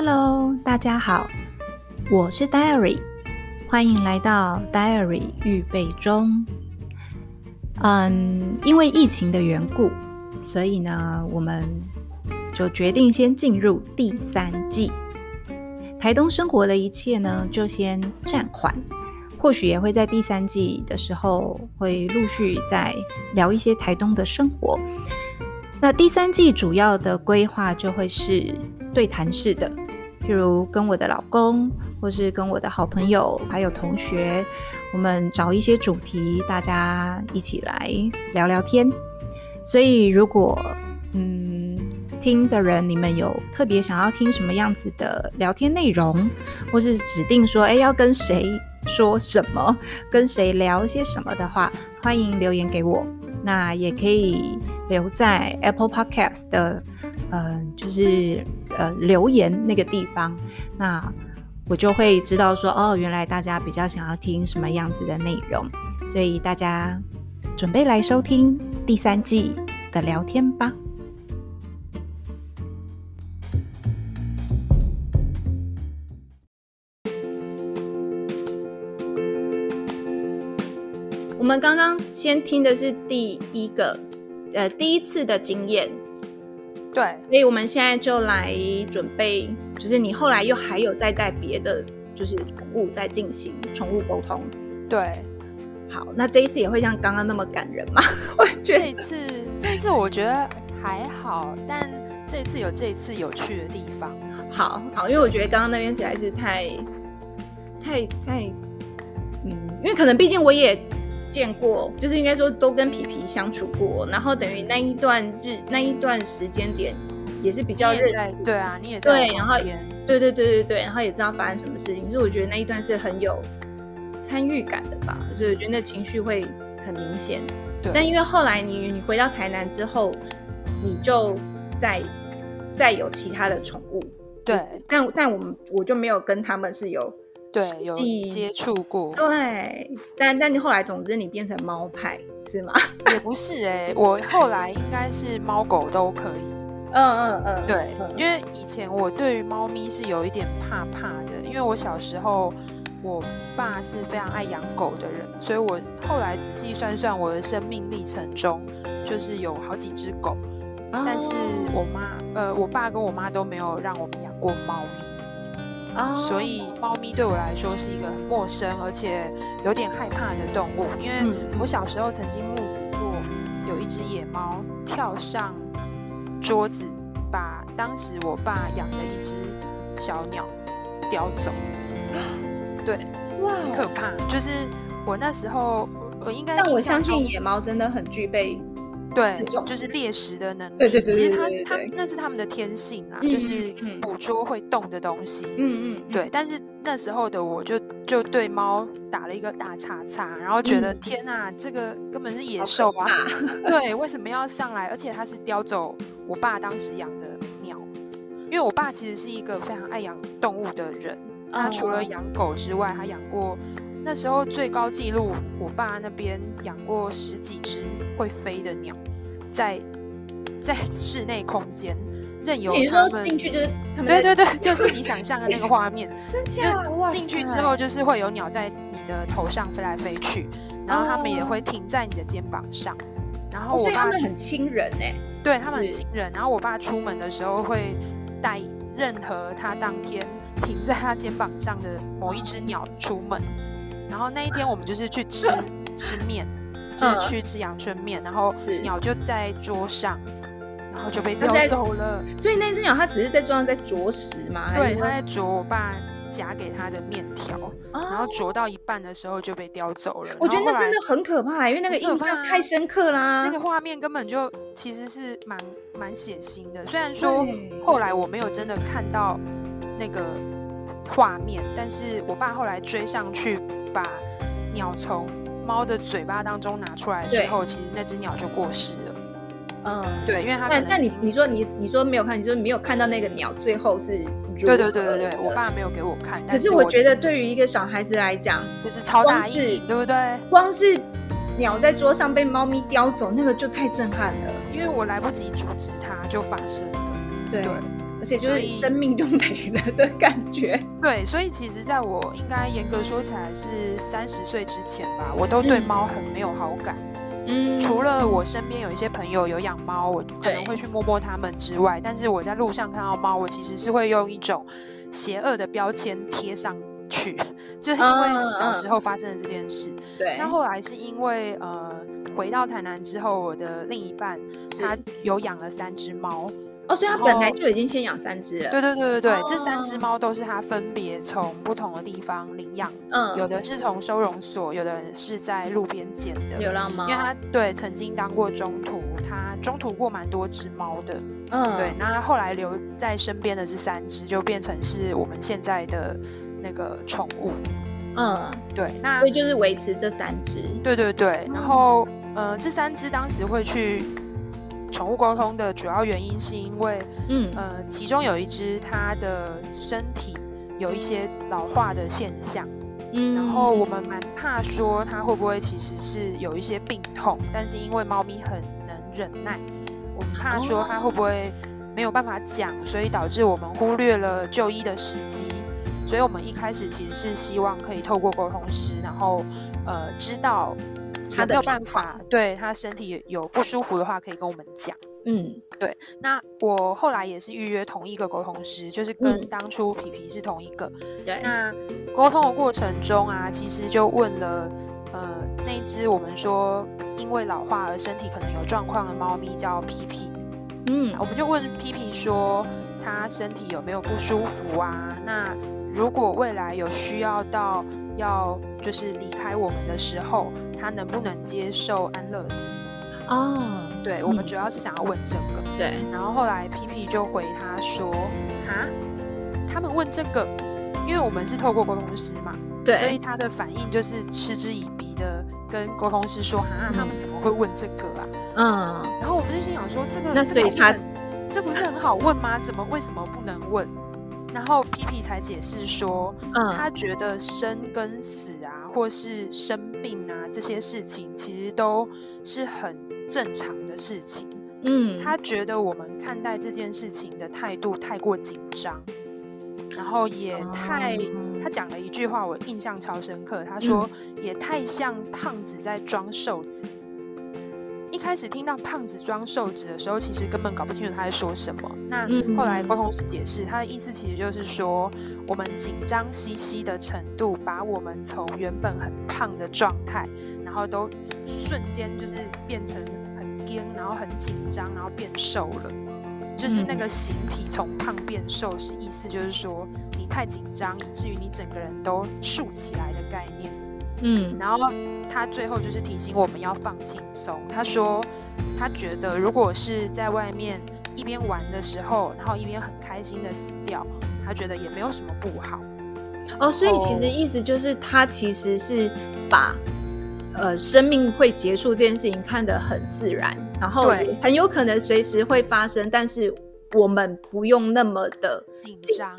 Hello，大家好，我是 Diary，欢迎来到 Diary 预备中。嗯，因为疫情的缘故，所以呢，我们就决定先进入第三季。台东生活的一切呢，就先暂缓，或许也会在第三季的时候，会陆续再聊一些台东的生活。那第三季主要的规划就会是对谈式的，譬如跟我的老公，或是跟我的好朋友，还有同学，我们找一些主题，大家一起来聊聊天。所以，如果嗯听的人，你们有特别想要听什么样子的聊天内容，或是指定说，哎，要跟谁说什么，跟谁聊些什么的话，欢迎留言给我。那也可以留在 Apple Podcast 的，呃，就是呃留言那个地方，那我就会知道说，哦，原来大家比较想要听什么样子的内容，所以大家准备来收听第三季的聊天吧。我们刚刚先听的是第一个，呃，第一次的经验，对，所以我们现在就来准备，就是你后来又还有再带别的，就是宠物在进行宠物沟通，对，好，那这一次也会像刚刚那么感人吗？我觉得这一次，这一次我觉得还好，但这一次有这一次有趣的地方，好好，因为我觉得刚刚那边实在是太，太太，嗯，因为可能毕竟我也。见过，就是应该说都跟皮皮相处过，然后等于那一段日那一段时间点也是比较热在对啊，你也在对，然后也对对对对对，然后也知道发生什么事情，所以我觉得那一段是很有参与感的吧，所以我觉得那情绪会很明显。对，但因为后来你你回到台南之后，你就再再有其他的宠物，对，就是、但但我们我就没有跟他们是有。对，有接触过。对，但但你后来，总之你变成猫派是吗？也不是哎、欸，我后来应该是猫狗都可以。嗯嗯嗯，对，因为以前我对于猫咪是有一点怕怕的，因为我小时候我爸是非常爱养狗的人，所以我后来仔细算算，我的生命历程中就是有好几只狗，哦、但是我妈呃，我爸跟我妈都没有让我们养过猫咪。Oh. 所以猫咪对我来说是一个很陌生而且有点害怕的动物，因为我小时候曾经目睹过有一只野猫跳上桌子，把当时我爸养的一只小鸟叼走。对，哇，可怕！就是我那时候，我应该，但我相信野猫真的很具备。对，就是猎食的能力。对对对，其实它它那是他们的天性啊，嗯、就是捕捉会动的东西。嗯嗯，对。但是那时候的我就就对猫打了一个大叉叉，然后觉得、嗯、天啊，这个根本是野兽啊！对，为什么要上来？而且它是叼走我爸当时养的鸟，因为我爸其实是一个非常爱养动物的人。他除了养狗之外，他养过。那时候最高纪录，我爸那边养过十几只会飞的鸟，在在室内空间任由他们进去，就是对对对，就是你想象的那个 画面，就进去之后就是会有鸟在你的头上飞来飞去，然后他们也会停在你的肩膀上，然后我爸、哦、他们很亲人哎，对他们很亲人，然后我爸出门的时候会带任何他当天停在他肩膀上的某一只鸟出门。然后那一天我们就是去吃吃面，就是去吃阳春面，然后鸟就在桌上，然后就被叼走了。所以那只鸟它只是在桌上在啄食吗？对，它在啄我爸夹给它的面条，然后啄到一半的时候就被叼走了。我觉得那真的很可怕，因为那个印象太深刻啦。那个画面根本就其实是蛮蛮血腥的。虽然说后来我没有真的看到那个画面，但是我爸后来追上去。把鸟从猫的嘴巴当中拿出来之后，其实那只鸟就过世了。嗯，对，因为它。那那你你说你你说没有看，你说没有看到那个鸟最后是？对对对对对，我爸没有给我看。可是我觉得对于一个小孩子来讲，就是超大阴影，对不对？光是鸟在桌上被猫咪叼走，那个就太震撼了。因为我来不及阻止它，就发生了。对。对而且就是生命就没了的感觉。对，所以其实在我应该严格说起来是三十岁之前吧，我都对猫很没有好感。嗯，除了我身边有一些朋友有养猫，我可能会去摸摸它们之外，但是我在路上看到猫，我其实是会用一种邪恶的标签贴上去，就是因为小时候发生的这件事。对，那后来是因为呃。回到台南之后，我的另一半他有养了三只猫哦，所以他本来就已经先养三只了。对对对对对，哦、这三只猫都是他分别从不同的地方领养，嗯，有的是从收容所，有的人是在路边捡的流浪猫。因为他对曾经当过中途，他中途过蛮多只猫的，嗯，对。那后来留在身边的这三只就变成是我们现在的那个宠物，嗯，对。那所以就是维持这三只，对对对，然后。呃，这三只当时会去宠物沟通的主要原因，是因为，嗯，呃，其中有一只它的身体有一些老化的现象，嗯，然后我们蛮怕说它会不会其实是有一些病痛，但是因为猫咪很能忍耐，我们怕说它会不会没有办法讲，所以导致我们忽略了就医的时机，所以我们一开始其实是希望可以透过沟通师，然后呃知道。他没有办法，对他身体有不舒服的话，可以跟我们讲。嗯，对。那我后来也是预约同一个沟通师，就是跟当初皮皮是同一个。对、嗯。那沟通的过程中啊，其实就问了，呃，那只我们说因为老化而身体可能有状况的猫咪叫皮皮。嗯，我们就问皮皮说，他身体有没有不舒服啊？那如果未来有需要到要就是离开我们的时候，他能不能接受安乐死？哦，对，我们主要是想要问这个。对，然后后来皮皮就回他说：“哈，他们问这个，因为我们是透过沟通师嘛，对，所以他的反应就是嗤之以鼻的跟沟通师说：‘哈，他们怎么会问这个啊？’嗯，然后我们就心想说：‘这个那所以他这不是很好问吗？怎么为什么不能问？’然后皮皮才解释说，嗯，他觉得生跟死啊。”或是生病啊，这些事情其实都是很正常的事情。嗯，他觉得我们看待这件事情的态度太过紧张，然后也太……他讲了一句话，我印象超深刻。他说：“也太像胖子在装瘦子。”一开始听到胖子装瘦子的时候，其实根本搞不清楚他在说什么。那后来沟通师解释，他的意思其实就是说，我们紧张兮兮的程度，把我们从原本很胖的状态，然后都瞬间就是变成很紧，然后很紧张，然后变瘦了。就是那个形体从胖变瘦，是意思就是说，你太紧张，以至于你整个人都竖起来的概念。嗯，然后他最后就是提醒我们要放轻松。他说，他觉得如果是在外面一边玩的时候，然后一边很开心的死掉，他觉得也没有什么不好。哦，所以其实意思就是他其实是把呃生命会结束这件事情看得很自然，然后很有可能随时会发生，但是我们不用那么的紧张。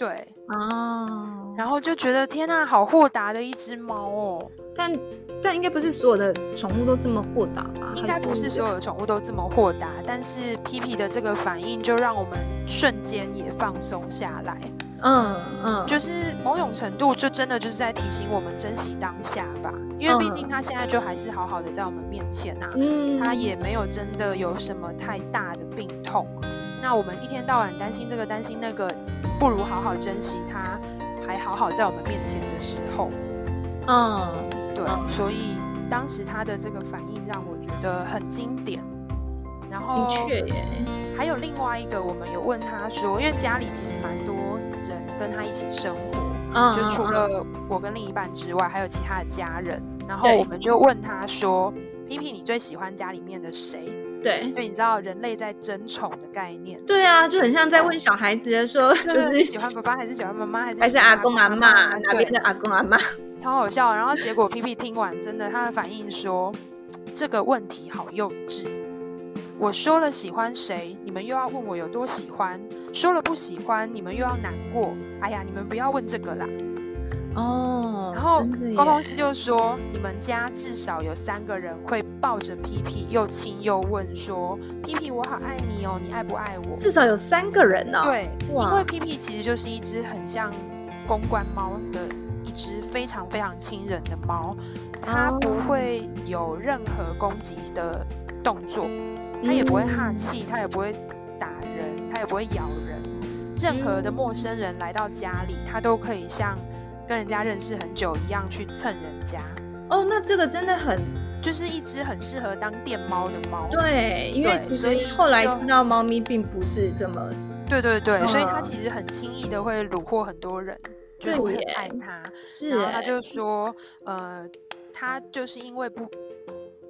对哦，然后就觉得天呐，好豁达的一只猫哦。但但应该不是所有的宠物都这么豁达吧？应该不是所有的宠物都这么豁达。但是皮皮的这个反应就让我们瞬间也放松下来。嗯嗯，就是某种程度就真的就是在提醒我们珍惜当下吧。因为毕竟他现在就还是好好的在我们面前啊，嗯，他也没有真的有什么太大的病痛。那我们一天到晚担心这个担心那个。不如好好珍惜他，还好好在我们面前的时候。嗯，对，嗯、所以当时他的这个反应让我觉得很经典。然后，的确耶，还有另外一个，我们有问他说，因为家里其实蛮多人跟他一起生活，嗯、就除了我跟另一半之外，还有其他的家人。然后我们就问他说：“皮皮，你最喜欢家里面的谁？”对，所以你知道人类在争宠的概念？对啊，就很像在问小孩子的说，就是你喜欢爸爸还是喜欢妈妈，还是还是阿公阿妈，哪边的阿公阿妈？超好笑。然后结果皮皮听完，真的他的反应说，这个问题好幼稚。我说了喜欢谁，你们又要问我有多喜欢；说了不喜欢，你们又要难过。哎呀，你们不要问这个啦。哦。然后沟通师就说，你们家至少有三个人会抱着皮皮又亲又问说，皮皮我好爱你哦，你爱不爱我？至少有三个人呢、哦。对，因为皮皮其实就是一只很像公关猫的一只非常非常亲人的猫，它不会有任何攻击的动作，它也不会哈气，它也不会打人，它也不会咬人。任何的陌生人来到家里，它都可以像跟人家认识很久一样去蹭人家。哦，那这个真的很，就是一只很适合当电猫的猫。对，因为所以后来听到猫咪并不是这么，对对对，所以它其实很轻易的会虏获很多人，就会很爱它。是，然后他就说，呃，他就是因为不。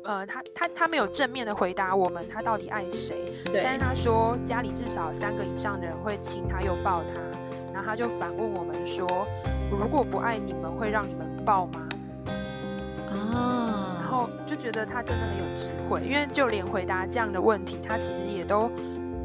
呃，他他他没有正面的回答我们，他到底爱谁？对。但是他说家里至少三个以上的人会亲他又抱他，然后他就反问我们说：如果不爱你们，会让你们抱吗？啊。然后就觉得他真的很有智慧，因为就连回答这样的问题，他其实也都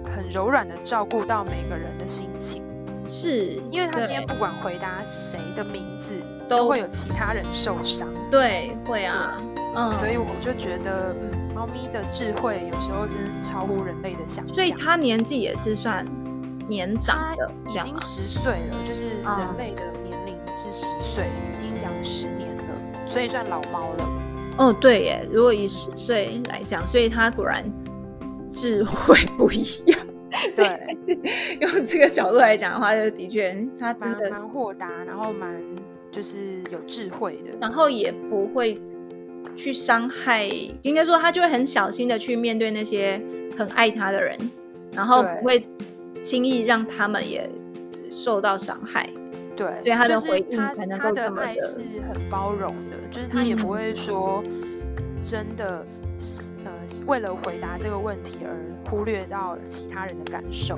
很柔软的照顾到每个人的心情。是，因为他今天不管回答谁的名字，都会有其他人受伤。对，会啊。嗯，所以我就觉得，嗯，猫咪的智慧有时候真的是超乎人类的想象。所以它年纪也是算年长的，已经十岁了，就是人类的年龄是十岁，嗯，已经养十年了，所以算老猫了。哦，对耶，如果以十岁来讲，所以它果然智慧不一样。对，用这个角度来讲的话，就的确它真的蛮豁达，然后蛮就是有智慧的，然后也不会。去伤害，应该说他就会很小心的去面对那些很爱他的人，然后不会轻易让他们也受到伤害。对，所以他的回应才能够这么的，他的爱是很包容的，就是他也不会说真的，呃，为了回答这个问题而忽略到其他人的感受。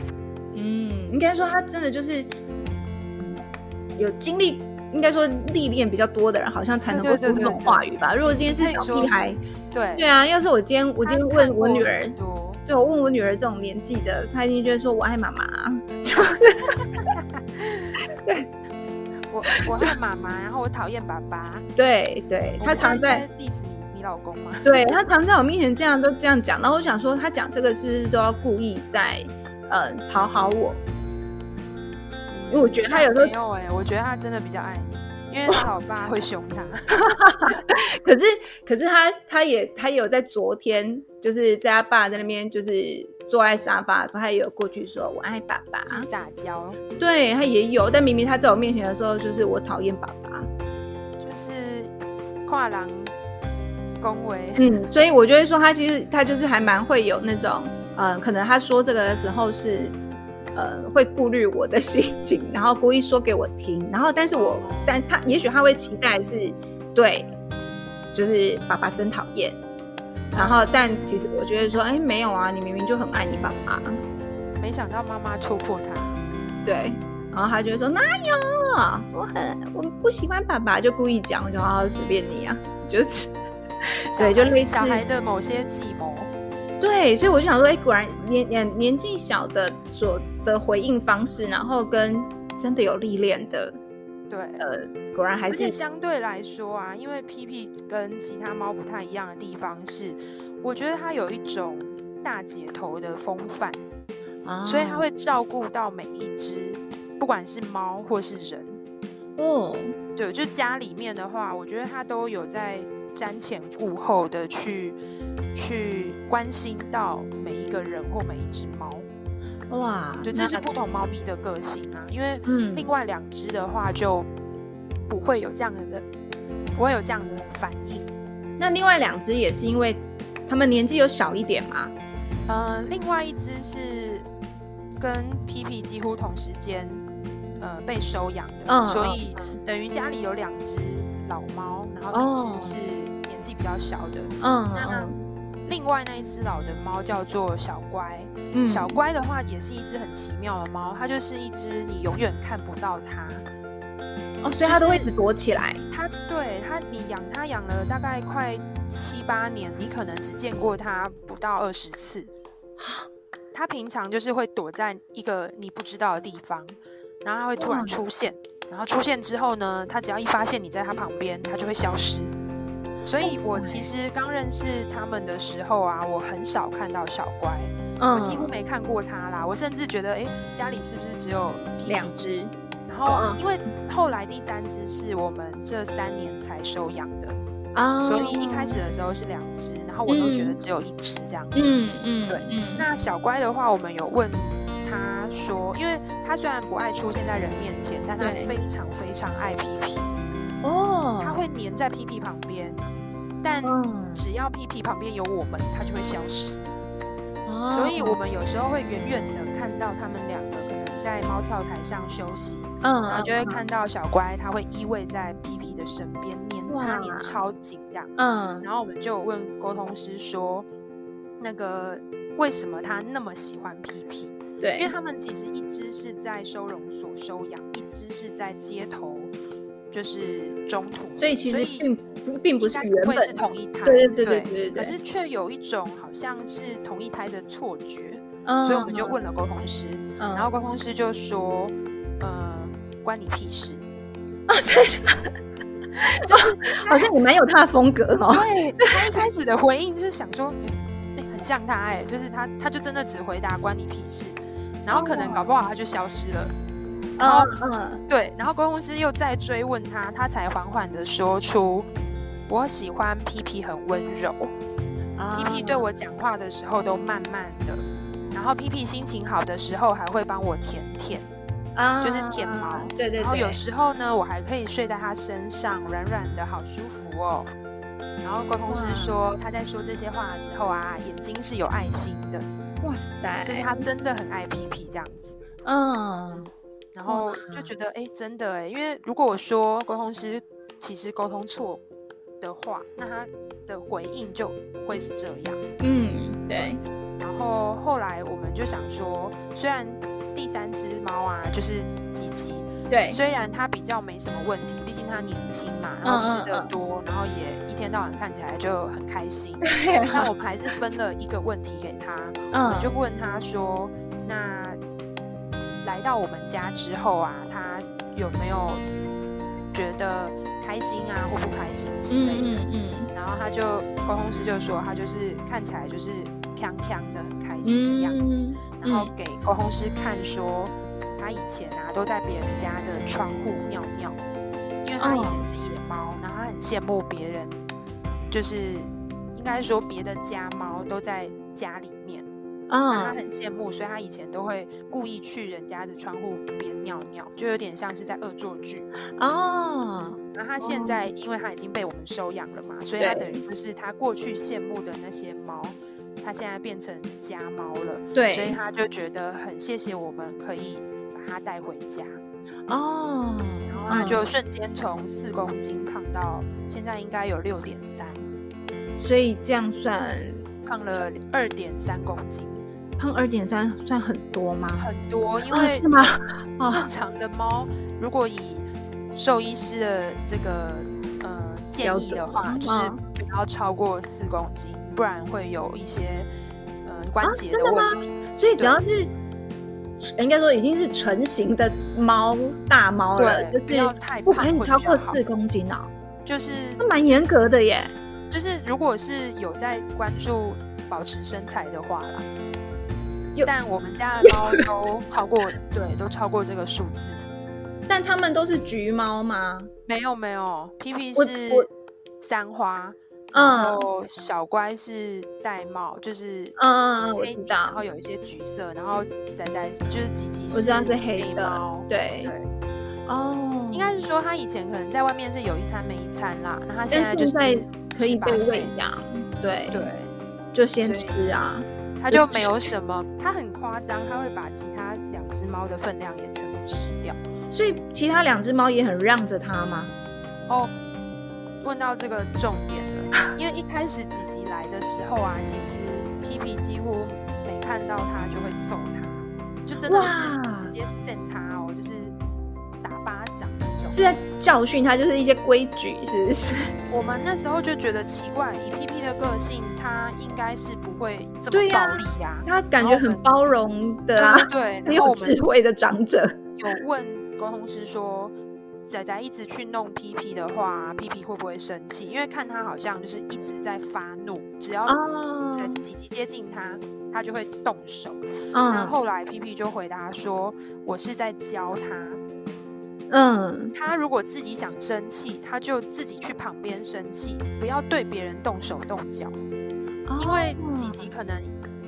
嗯，应该说他真的就是有经历。应该说历练比较多的人，好像才能够说这种话语吧。如果今天是小屁孩，对对啊，要是我今天我今天问我女儿，对我问我女儿这种年纪的，她一定觉得说我爱妈妈，就是对，我我爱妈妈，然后我讨厌爸爸。对对，她常在 diss 你你老公吗？对，他常在我面前这样都这样讲，然后我想说，他讲这个是不是都要故意在呃讨好我？因为我觉得他有时候没有哎、欸，我觉得他真的比较爱你，因为他老爸会凶他。可是，可是他他也他也有在昨天，就是在他爸在那边，就是坐在沙发的时候，他也有过去说“我爱爸爸”，撒娇。对他也有，但明明他在我面前的时候，就是我讨厌爸爸，就是跨栏恭维。嗯，所以我就会说，他其实他就是还蛮会有那种，嗯，可能他说这个的时候是。呃，会顾虑我的心情，然后故意说给我听，然后但是我，但他也许他会期待是，对，就是爸爸真讨厌，然后但其实我觉得说，哎，没有啊，你明明就很爱你爸爸，没想到妈妈戳破他，对，然后他就会说哪有，我很我不喜欢爸爸，就故意讲，我就好随便你啊，就是，对，就类似小孩的某些计谋。对，所以我就想说，哎，果然年年年纪小的所的回应方式，然后跟真的有历练的，对，呃，果然还是相对来说啊，因为皮皮跟其他猫不太一样的地方是，我觉得它有一种大姐头的风范，啊，所以它会照顾到每一只，不管是猫或是人。哦，对，就家里面的话，我觉得它都有在。瞻前顾后的去去关心到每一个人或每一只猫，哇，对这是不同猫咪的个性啊。因为另外两只的话就不会有这样的，不会有这样的反应。那另外两只也是因为他们年纪有小一点吗？呃，另外一只是跟皮皮几乎同时间呃被收养的，嗯，所以等于家里有两只老猫，然后一只是。年纪比较小的，嗯，那另外那一只老的猫叫做小乖，嗯，小乖的话也是一只很奇妙的猫，它就是一只你永远看不到它，哦，所以它都会一直躲起来。它对它，你养它养了大概快七八年，你可能只见过它不到二十次，它平常就是会躲在一个你不知道的地方，然后它会突然出现，然后出现之后呢，它只要一发现你在它旁边，它就会消失。所以我其实刚认识他们的时候啊，我很少看到小乖，嗯、我几乎没看过他啦。我甚至觉得，哎，家里是不是只有两只？然后因为后来第三只是我们这三年才收养的啊，所以一开始的时候是两只，然后我都觉得只有一只这样子。嗯嗯，对。那小乖的话，我们有问他说，因为他虽然不爱出现在人面前，但他非常非常爱皮皮哦，他会黏在皮皮旁边。但只要屁屁旁边有我们，它就会消失。Oh. 所以，我们有时候会远远的看到他们两个可能在猫跳台上休息，嗯、oh.，然后就会看到小乖，它会依偎在屁屁的身边，黏它黏超紧这样。嗯、oh.，然后我们就问沟通师说，那个为什么他那么喜欢屁屁？对，因为他们其实一只是在收容所收养，一只是在街头。就是中途，所以其实并并不是原本是同一胎，对对对对对，可是却有一种好像是同一胎的错觉，嗯，所以我们就问了沟通师，嗯，然后沟通师就说，呃，关你屁事啊，对，就是好像你蛮有他的风格哦，对，他一开始的回应就是想说，哎，很像他，哎，就是他，他就真的只回答关你屁事，然后可能搞不好他就消失了。然后，嗯，对，然后沟通师又再追问他，他才缓缓的说出：“我喜欢皮皮很温柔，皮皮对我讲话的时候都慢慢的，然后皮皮心情好的时候还会帮我舔舔，啊，就是舔毛，对对。然后有时候呢，我还可以睡在他身上，软软的好舒服哦。然后沟通师说他在说这些话的时候啊，眼睛是有爱心的，哇塞，就是他真的很爱皮皮这样子，嗯。”然后就觉得，哎、欸，真的哎，因为如果我说沟通师其实沟通错的话，那他的回应就会是这样。嗯，对。然后后来我们就想说，虽然第三只猫啊，就是吉吉，对，虽然它比较没什么问题，毕竟它年轻嘛，然后吃的多，嗯嗯嗯，然后也一天到晚看起来就很开心。那我们还是分了一个问题给他，嗯，我就问他说，那。来到我们家之后啊，他有没有觉得开心啊，或不开心之类的？嗯，嗯，嗯，然后他就沟通师就说，他就是看起来就是锵锵的很开心的样子，嗯嗯，然后给沟通师看说，他以前啊都在别人家的窗户尿尿，因为他以前是野猫，然后他很羡慕别人，就是应该说别的家猫都在家里面。嗯，他很羡慕，所以他以前都会故意去人家的窗户边尿尿，就有点像是在恶作剧哦。然后他现在，因为他已经被我们收养了嘛，所以他等于就是他过去羡慕的那些猫，他现在变成家猫了。对，所以他就觉得很谢谢我们可以把他带回家哦。然后他就瞬间从四公斤胖到现在应该有六点三，所以这样算胖了二点三公斤。胖二点三算很多吗？很多，因为、啊、是吗？正常的猫，如果以兽医师的这个呃建议的话，就是不要超过四公斤，不然会有一些呃关节的问题。啊、所以只要是应该说已经是成型的猫大猫了，就是不要太胖，不可以超过四公斤啊。就是那蛮严格的耶。就是如果是有在关注保持身材的话啦。但我们家的猫 都超过，对，都超过这个数字。但他们都是橘猫吗？没有没有，皮皮是三花，然后小乖是玳瑁，就是嗯嗯嗯，我知道。然后有一些橘色，然后仔仔就是吉吉，我知道是黑猫，对对。哦，应该是说他以前可能在外面是有一餐没一餐啦，那他现在就是可以被喂养，对对，就先吃啊。他就没有什么，它很夸张，它会把其他两只猫的分量也全部吃掉，所以其他两只猫也很让着它吗？哦，问到这个重点了，因为一开始吉吉来的时候啊，其实皮皮几乎没看到它就会揍它，就真的是直接扇它哦，就是种，是在教训他，就是一些规矩，是不是？我们那时候就觉得奇怪，以 P P 的个性，他应该是不。会这么暴力呀、啊？他感觉很包容的、啊，对，很 有智慧的长者。有问沟通师说，仔仔一直去弄 PP 的话，，PP 会不会生气？因为看他好像就是一直在发怒，只要在吉吉接近他，他就会动手。那后来皮皮就回答说：“我是在教他。”嗯，他如果自己想生气，他就自己去旁边生气，不要对别人动手动脚。因为吉吉可能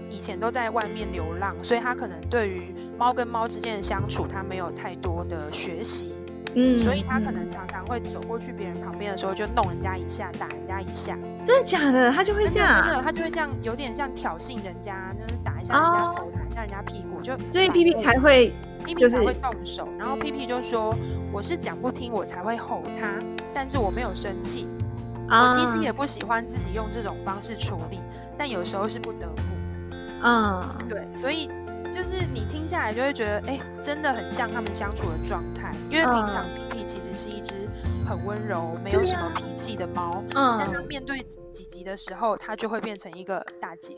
以前都在外面流浪，所以他可能对于猫跟猫之间的相处，他没有太多的学习。嗯，所以他可能常常会走过去别人旁边的时候，就弄人家一下，打人家一下。真的假的？他就会这样？真的，他就会这样，有点像挑衅人家，就是打一下人家头，打一下人家屁股，就所以皮皮才会。皮皮才会动手，然后皮皮就说：“我是讲不听，我才会吼他，但是我没有生气。我其实也不喜欢自己用这种方式处理，但有时候是不得不。嗯，对，所以就是你听下来就会觉得，哎，真的很像他们相处的状态。因为平常皮皮其实是一只很温柔、没有什么脾气的猫，嗯但他面对几级的时候，它就会变成一个大姐。”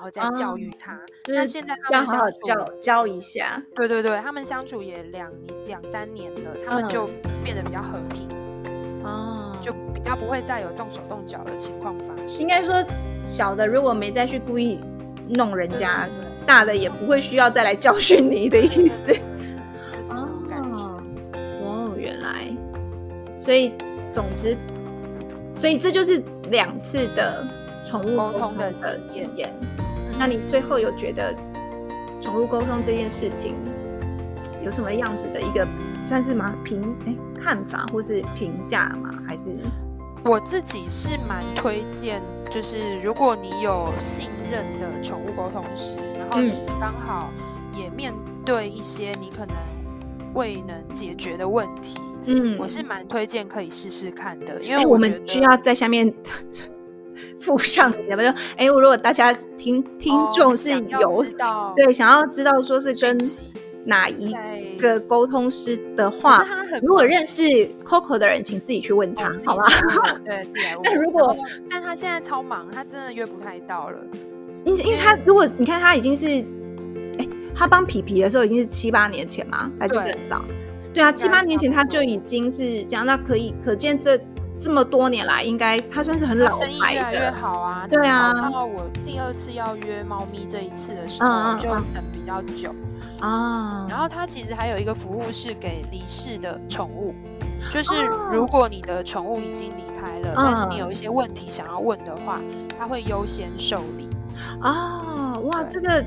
然后再教育他，那、嗯、现在他们相处教教一下，对对对，他们相处也两年两三年了，他们就变得比较和平，哦、嗯，就比较不会再有动手动脚的情况发生。应该说，小的如果没再去故意弄人家，对对对，大的也不会需要再来教训你的意思。哦，哦，原来，所以总之，所以这就是两次的宠物沟通的经验。那你最后有觉得宠物沟通这件事情有什么样子的一个算是吗评哎看法或是评价吗？还是我自己是蛮推荐，就是如果你有信任的宠物沟通师，然后你刚好也面对一些你可能未能解决的问题，嗯，我是蛮推荐可以试试看的，因为我，我们需要在下面。附上，有没有？哎，如果大家听听众是有对想要知道说是跟哪一个沟通师的话，如果认识 Coco 的人，请自己去问他，好吗？对，那 如果但他现在超忙，他真的约不太到了。因因为他如果你看他已经是，哎，他帮皮皮的时候已经是七八年前吗？还是更早？对啊，七八年前他就已经是这样，那可以可见这。这么多年来，应该他算是很老牌的，生意越来越好啊。对啊，然后我第二次要约猫咪这一次的时候，嗯、就等比较久啊。然后他其实还有一个服务是给离世的宠物，就是如果你的宠物已经离开了，嗯、但是你有一些问题想要问的话，他会优先受理。啊，哇，这个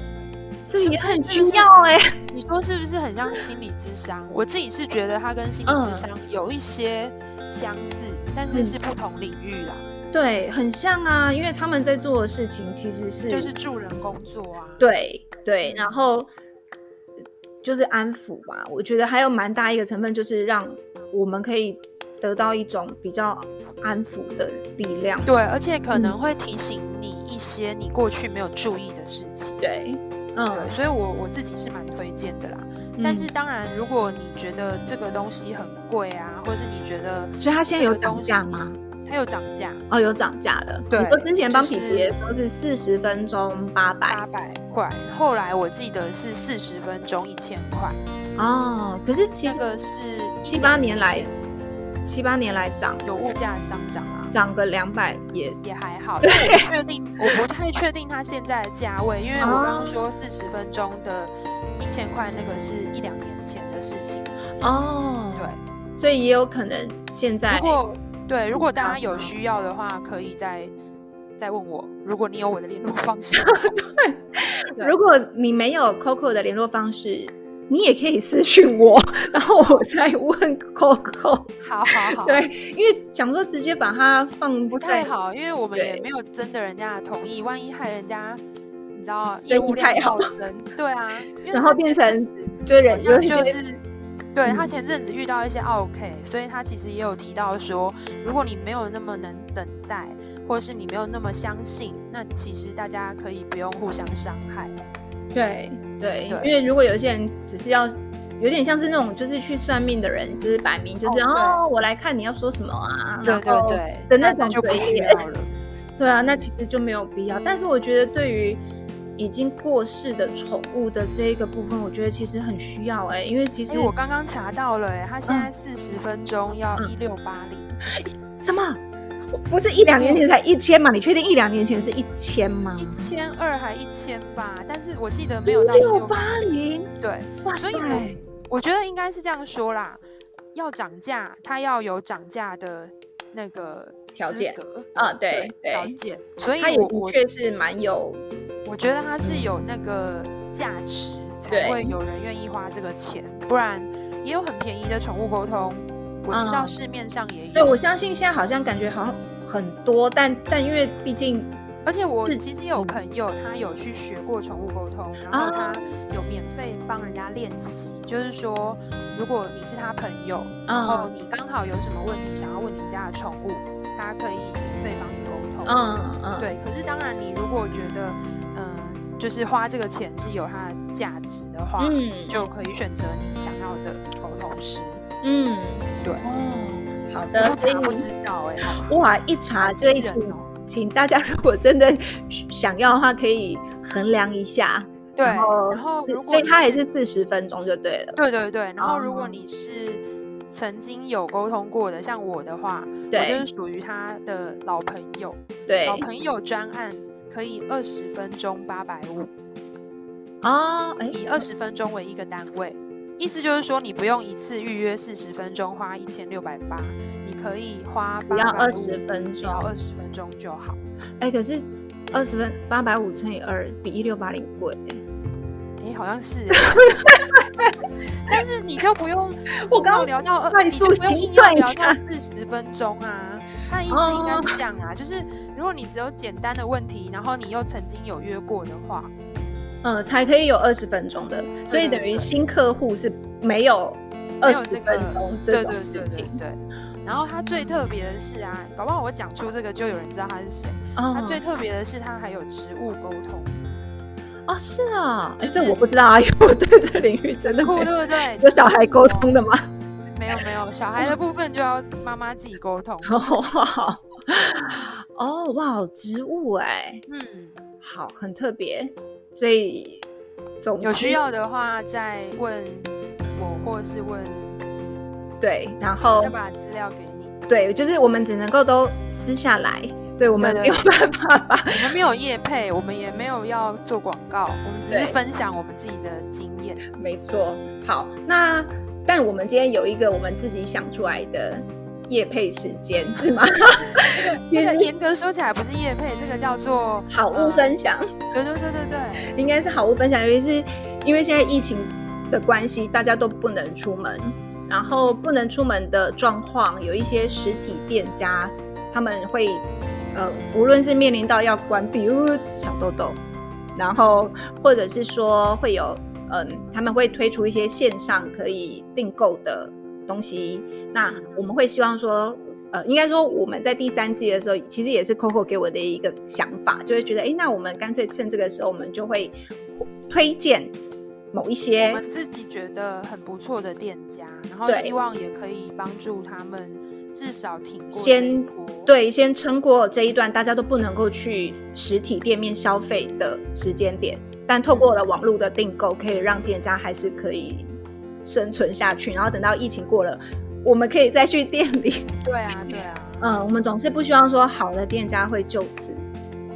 这也很重要哎。你说是不是很像心理智商？我自己是觉得它跟心理智商有一些相似。但是是不同领域啦，对，很像啊，因为他们在做的事情其实是就是助人工作啊，对对，然后就是安抚吧，我觉得还有蛮大一个成分，就是让我们可以得到一种比较安抚的力量，对，而且可能会提醒你一些你过去没有注意的事情，对，嗯，所以我我自己是蛮推荐的啦。但是当然，如果你觉得这个东西很贵啊，或者是你觉得，所以它现在有涨价吗？它有涨价哦，有涨价的。对，我之前帮皮皮都是四十分钟八百八百块，后来我记得是四十分钟一千块。哦，可是其实这个是七八年来。七八年来涨，有物价上涨啊，涨个两百也也还好。但我不确定，我不太确定它现在的价位，因为我刚刚说四十分钟的一千块，那个是一两年前的事情。哦，对，所以也有可能现在。如果对，如果大家有需要的话，可以再再问我。如果你有我的联络方式，对，对，如果你没有 Coco 的联络方式。你也可以私讯我，然后我再问 Coco。好好好，对，因为想说直接把它放不太好，因为我们也没有征得人家的同意，万一害人家，你知道业务量暴增，对啊，然后变成就人就是，对他前阵子遇到一些 OK，所以他其实也有提到说，如果你没有那么能等待，或者是你没有那么相信，那其实大家可以不用互相伤害。对。对，因为如果有些人只是要有点像是那种就是去算命的人，就是摆明就是哦，我来看你要说什么啊，对对对的那种就不需要了。对啊，那其实就没有必要。但是我觉得对于已经过世的宠物的这一个部分，我觉得其实很需要哎、欸，因为其实、欸、我刚刚查到了哎、欸，他现在四十分钟要一六八零，什么？不是一两年前才一千嘛？你确定一两年前是一千吗？一千二还一千八？但是我记得没有到一六八零，对，哇所以我我觉得应该是这样说啦，要涨价，它要有涨价的那个条件啊，对条件，所以我我确实蛮有，我觉得它是有那个价值，才会有人愿意花这个钱，不然也有很便宜的宠物沟通。我知道市面上也有，对，我相信现在好像感觉好像很多，但但因为毕竟，而且我其实有朋友他有去学过宠物沟通，然后他有免费帮人家练习，就是说如果你是他朋友，然后你刚好有什么问题想要问你家的宠物，他可以免费帮你沟通。嗯嗯，对。可是当然，你如果觉得嗯，就是花这个钱是有它的价值的话，嗯，就可以选择你想要的沟通师。嗯，对哦，好的，真不知道哎，哇，一查这一请，请大家 如果真的想要的话，可以衡量一下。对，然后所以它也是四十分钟就对了。对对对，然后如果你是曾经有沟通过的，像我的话，我就是属于他的老朋友。对，老朋友专案可以二十分钟八百五。啊，以二十分钟为一个单位。意思就是说，你不用一次预约四十分钟，花一千六百八，你可以花只要二十分钟，只要二十分钟就好。哎、欸，可是二十分八百五乘以二比一六八零贵。哎、欸，好像是。但是你就不用，我刚刚聊到二，快速心算一下，四十分钟啊。他的意思应该是这样啊，就是如果你只有简单的问题，然后你又曾经有约过的话。嗯，才可以有二十分钟的，所以等于新客户是没有二十分钟这种事情。对对对。然后他最特别的是啊，搞不好我讲出这个就有人知道他是谁。他最特别的是他还有植物沟通。哦，是啊，这我不知道啊，因为我对这领域真的酷，对不对？有小孩沟通的吗？没有没有，小孩的部分就要妈妈自己沟通。哦哇，植物哎，嗯，好，很特别。所以总，有需要的话再问我，或者是问对，然后再把资料给你。对，就是我们只能够都私下来，对我们没有办法吧？我们没有业配，我们也没有要做广告，我们只是分享我们自己的经验。没错，好，那但我们今天有一个我们自己想出来的。业配时间是吗？这个严格说起来不是夜配，这个叫做好物分享。对对对对对，应该是好物分享。尤其是因为现在疫情的关系，大家都不能出门，然后不能出门的状况，有一些实体店家他们会呃，无论是面临到要关闭，比如小豆豆，然后或者是说会有嗯、呃，他们会推出一些线上可以订购的。东西，那我们会希望说，呃，应该说我们在第三季的时候，其实也是 Coco 给我的一个想法，就会觉得，哎，那我们干脆趁这个时候，我们就会推荐某一些我们自己觉得很不错的店家，然后希望也可以帮助他们至少挺过先对，先撑过这一段大家都不能够去实体店面消费的时间点，但透过了网络的订购，可以让店家还是可以。生存下去，然后等到疫情过了，我们可以再去店里。对啊，对啊，嗯，我们总是不希望说好的店家会就此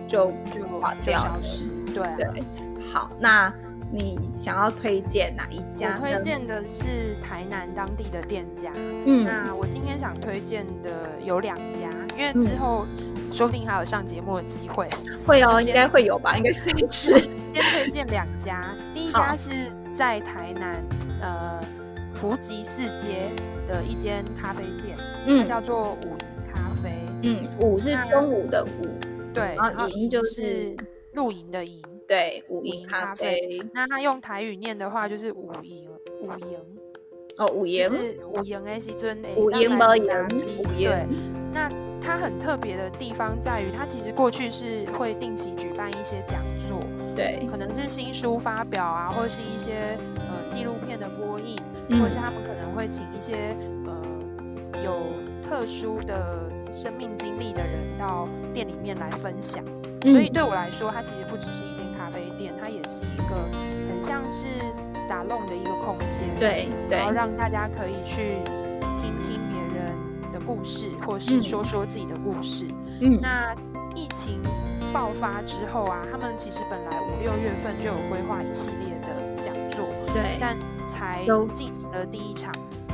就就垮掉，消失。对啊，对，好，那你想要推荐哪一家？我推荐的是台南当地的店家。嗯，那我今天想推荐的有两家，因为之后说不定还有上节目的机会。会哦，应该会有吧？应该是是。先推荐两家，第一家是在台南。呃，福吉四街的一间咖啡店，嗯，它叫做五营咖啡，嗯，五是中午的五，对，然后营就是露营的营，对，五营咖啡。那它用台语念的话就是五营，五营，哦，五营，是五营诶，是尊诶，五营无营，五营，对。那它很特别的地方在于，它其实过去是会定期举办一些讲座，对，可能是新书发表啊，或者是一些呃。纪录片的播映，或者是他们可能会请一些呃有特殊的生命经历的人到店里面来分享。嗯、所以对我来说，它其实不只是一间咖啡店，它也是一个很像是沙龙的一个空间。对，对，然后让大家可以去听听别人的故事，或是说说自己的故事。嗯，那疫情爆发之后啊，他们其实本来五六月份就有规划一系列的讲座，对，但才进行了第一场。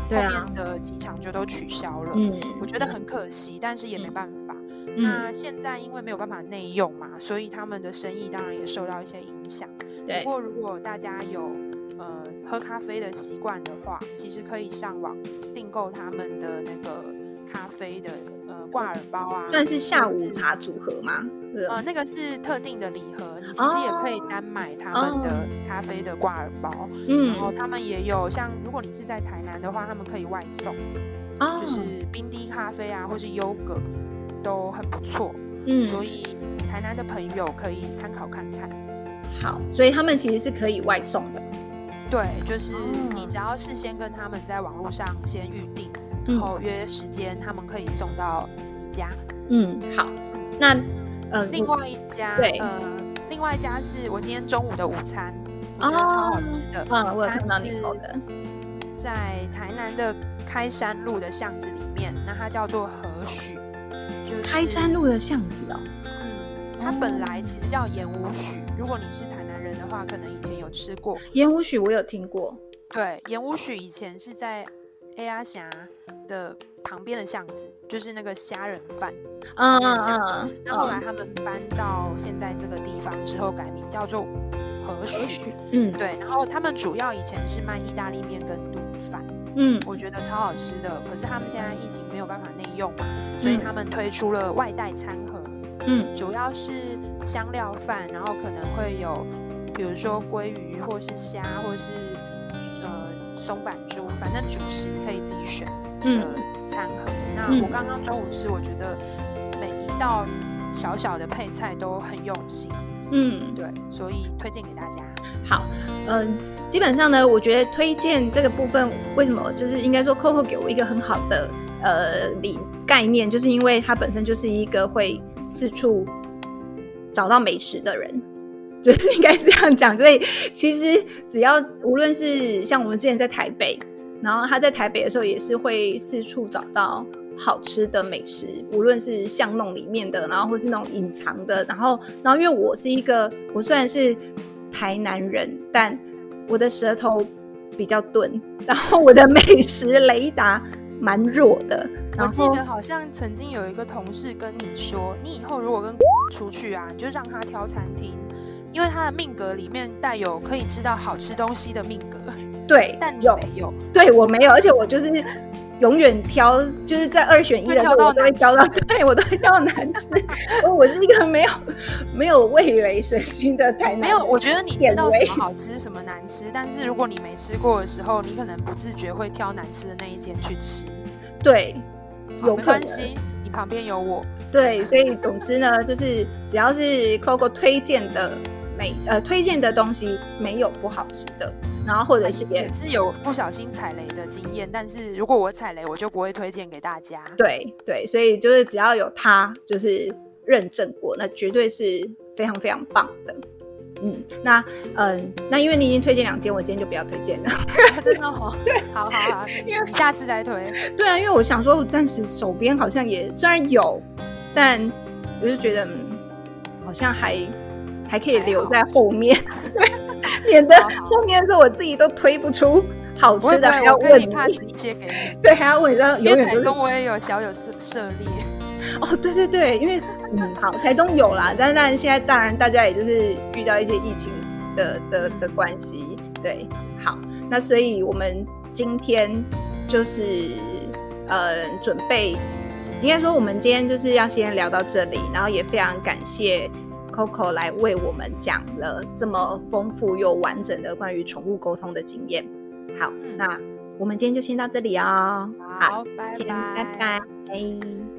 后面的几场就都取消了，嗯，我觉得很可惜，但是也没办法。嗯、那现在因为没有办法内用嘛，所以他们的生意当然也受到一些影响。对，不过如果大家有呃喝咖啡的习惯的话，其实可以上网订购他们的那个咖啡的呃挂耳包啊，算是下午茶组合吗？呃，那个是特定的礼盒，你其实也可以单买他们的咖啡的挂耳包。嗯，然后他们也有像，如果你是在台南的话，他们可以外送，哦、就是冰滴咖啡啊，或是优格都很不错。嗯，所以台南的朋友可以参考看看。好，所以他们其实是可以外送的。对，就是你只要事先跟他们在网络上先预定，然后约时间，他们可以送到你家。嗯，好，那。呃，另外一家，对，呃，另外一家是我今天中午的午餐，我觉得超好吃的。嗯，我有看到你投的，在台南的开山路的巷子里面，那它叫做何许，就是开山路的巷子哦。嗯，它本来其实叫盐武许，如果你是台南人的话，可能以前有吃过盐武许，我有听过。对，盐武许以前是在 A 阿峡的旁边的巷子，就是那个虾仁饭。嗯嗯嗯。那后来他们搬到现在这个地方之后，改名叫做和许。嗯，对。然后他们主要以前是卖意大利面跟卤饭。嗯，我觉得超好吃的。可是他们现在疫情没有办法内用嘛，所以他们推出了外带餐盒。嗯，主要是香料饭，然后可能会有，比如说鲑鱼，或是虾，或是呃松板猪，反正主食可以自己选。的餐盒。嗯、那我刚刚中午吃，我觉得每一道小小的配菜都很用心。嗯，对，所以推荐给大家。好，嗯，基本上呢，我觉得推荐这个部分，为什么就是应该说 Coco 给我一个很好的呃理概念，就是因为他本身就是一个会四处找到美食的人，就是应该是这样讲。所以其实只要无论是像我们之前在台北。然后他在台北的时候也是会四处找到好吃的美食，无论是巷弄里面的，然后或是那种隐藏的。然后，然后因为我是一个，我虽然是台南人，但我的舌头比较钝，然后我的美食雷达蛮弱的。我记得好像曾经有一个同事跟你说，你以后如果跟出去啊，你就让他挑餐厅，因为他的命格里面带有可以吃到好吃东西的命格。对，但有没有？对我没有，而且我就是永远挑，就是在二选一的时候，我都会挑到，对我都会挑到难吃。我是一个没有没有味蕾神经的台南。没有，我觉得你知道什么好吃，什么难吃，但是如果你没吃过的时候，你可能不自觉会挑难吃的那一间去吃。对，有没关系，你旁边有我。对，所以总之呢，就是只要是 Coco 推荐的美呃推荐的东西，没有不好吃的。然后或者是也是有不小心踩雷的经验，但是如果我踩雷，我就不会推荐给大家。对对，所以就是只要有他就是认证过，那绝对是非常非常棒的。嗯，那嗯，那因为你已经推荐两间，我今天就不要推荐了。真的好，好好好，因为你下次再推。对啊，因为我想说，我暂时手边好像也虽然有，但我就觉得嗯，好像还还可以留在后面。免得后面是我自己都推不出好吃的，还要问你 pass 一些给你。对，还要问你，然后永远都是。台东我也有小有涉涉猎。哦，对对对，因为嗯，好，台东有啦，但是但是现在当然大家也就是遇到一些疫情的的的关系，对，好，那所以我们今天就是呃准备，应该说我们今天就是要先聊到这里，然后也非常感谢。Coco 来为我们讲了这么丰富又完整的关于宠物沟通的经验。好，嗯、那我们今天就先到这里哦。好，拜拜，拜拜。